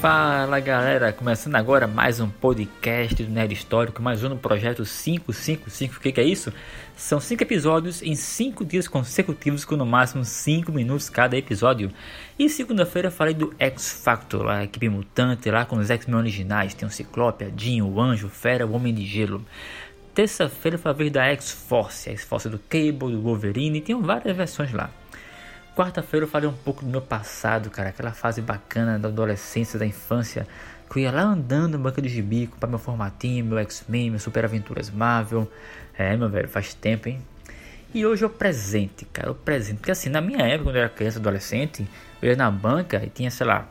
Fala galera, começando agora mais um podcast do Nerd Histórico, mais um no projeto 555. O que, que é isso? São 5 episódios em 5 dias consecutivos, com no máximo 5 minutos cada episódio. E segunda-feira falei do X Factor, a equipe mutante lá com os X-Men originais: tem o Ciclope, a Jean, o Anjo, o Fera, o Homem de Gelo. Terça-feira vez da X-Force, a X-Force do Cable, do Wolverine, tem várias versões lá. Quarta-feira eu falei um pouco do meu passado, cara, aquela fase bacana da adolescência, da infância, que eu ia lá andando no banco de gibi, para meu formatinho, meu X-Men, meu Super Aventuras Marvel. É, meu velho, faz tempo, hein? E hoje é o presente, cara, o presente. Porque assim, na minha época, quando eu era criança, adolescente, eu ia na banca e tinha, sei lá,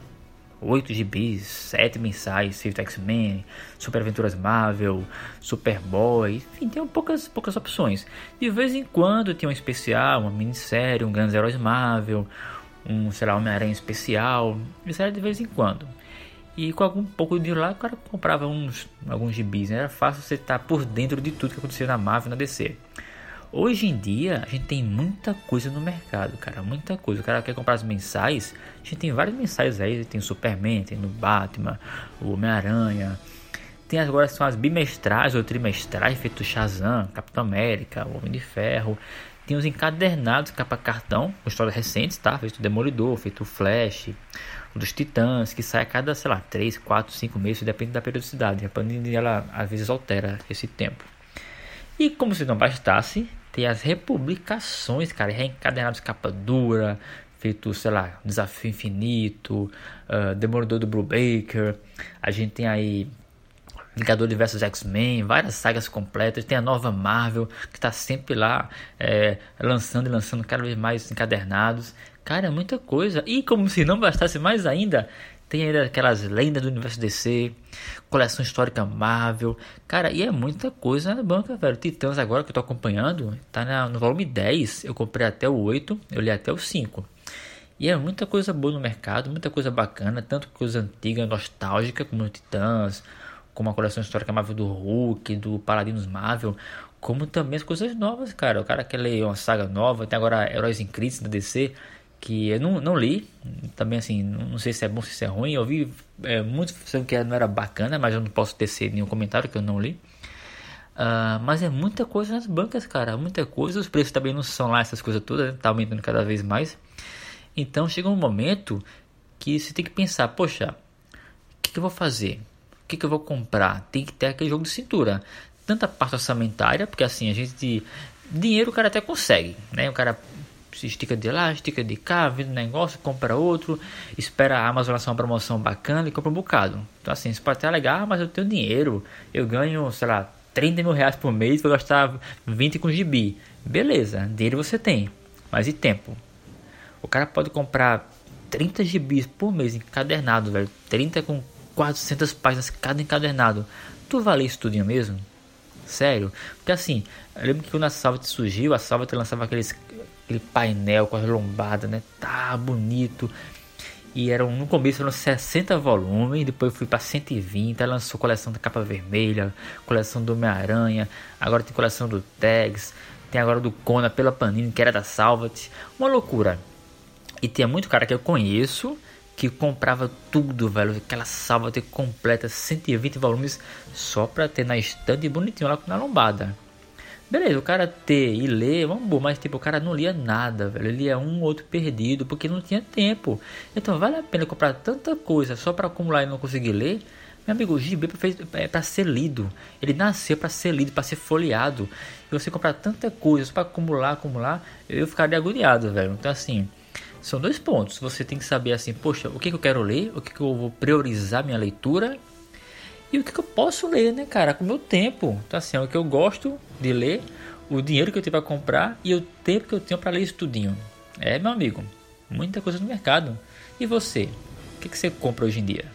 8 gibis, 7 mensais, feito X-Men, Super Aventuras Marvel, Superboy, enfim, tem poucas, poucas opções. De vez em quando tinha um especial, uma minissérie, um Grandes Heróis Marvel, um, sei lá, Homem-Aranha especial, isso era de vez em quando. E com algum pouco de lá, o cara comprava uns, alguns gibis, né? era fácil você estar por dentro de tudo que acontecia na Marvel e na DC. Hoje em dia, a gente tem muita coisa no mercado, cara, muita coisa. O cara quer comprar as mensais, a gente tem vários mensais aí, tem o Superman, tem o Batman, o Homem-Aranha. Tem agora são as bimestrais ou trimestrais, feito Shazam, Capitão América, o Homem de Ferro. Tem os encadernados, capa cartão, com histórias recentes, tá? Feito Demolidor, feito Flash, o dos Titãs, que sai a cada, sei lá, 3, 4, 5 meses, depende da periodicidade. A Panini, ela às vezes altera esse tempo. E como se não bastasse, tem as republicações, cara, reencadenados capa dura, feito, sei lá, Desafio Infinito, uh, Demolidor do Brubaker. A gente tem aí Vingador vs X-Men, várias sagas completas. Tem a nova Marvel, que está sempre lá é, lançando e lançando cada vez mais encadernados. Cara, é muita coisa. E como se não bastasse mais ainda, tem ainda aquelas lendas do universo DC, coleção histórica Marvel. Cara, e é muita coisa na banca, velho. Titãs agora que eu tô acompanhando, tá na, no volume 10. Eu comprei até o 8, eu li até o 5. E é muita coisa boa no mercado, muita coisa bacana, tanto coisa antiga, nostálgica, como Titãs, como a coleção histórica Marvel do Hulk, do Paladinos Marvel, como também as coisas novas, cara. O cara quer ler uma saga nova, tem agora Heróis em Crise da DC que eu não, não li, também assim, não sei se é bom, se é ruim, eu vi é, muitos falando que não era bacana, mas eu não posso tecer nenhum comentário que eu não li. Uh, mas é muita coisa nas bancas, cara, muita coisa, os preços também não são lá essas coisas todas, né? tá aumentando cada vez mais. Então chega um momento que você tem que pensar, poxa, o que, que eu vou fazer? O que, que eu vou comprar? Tem que ter aquele jogo de cintura. Tanta parte orçamentária, porque assim, a gente dinheiro o cara até consegue, né? O cara se estica de lá, estica de cá, vende um negócio, compra outro, espera a Amazon lançar uma promoção bacana e compra um bocado. Então assim, isso pode até legal, ah, mas eu tenho dinheiro, eu ganho, sei lá, 30 mil reais por mês, vou gastar 20 com gibi. Beleza, dinheiro você tem, mas e tempo? O cara pode comprar 30 gibis por mês encadernado, velho, 30 com 400 páginas cada encadernado. Tu vale isso tudinho mesmo? Sério? Porque assim, eu lembro que quando a Salvat surgiu, a Salvat lançava aqueles aquele painel com as lombadas, né? Tá bonito. E eram, no começo eram 60 volumes, depois fui para 120, lançou coleção da capa vermelha, coleção do Homem-Aranha, agora tem coleção do Tags, tem agora do Kona pela Panini, que era da Salvat. Uma loucura. E tinha muito cara que eu conheço que comprava tudo, velho, aquela Salvat completa, 120 volumes só pra ter na estante bonitinho lá na lombada. Beleza, o cara ter e ler, vamos mas tipo, o cara não lia nada, velho. Ele lia um ou outro perdido porque não tinha tempo. Então vale a pena comprar tanta coisa só para acumular e não conseguir ler? Meu amigo, o gibi é para ser lido. Ele nasceu para ser lido, para ser folheado. E você comprar tanta coisa só para acumular, acumular, eu ficaria agoniado, velho. Então assim, são dois pontos. Você tem que saber assim, poxa, o que, que eu quero ler, o que, que eu vou priorizar minha leitura e o que, que eu posso ler, né, cara, com o meu tempo. Então, assim, é o que eu gosto de ler, o dinheiro que eu tenho para comprar e o tempo que eu tenho para ler isso tudinho. É, meu amigo, muita coisa no mercado. E você? O que, que você compra hoje em dia?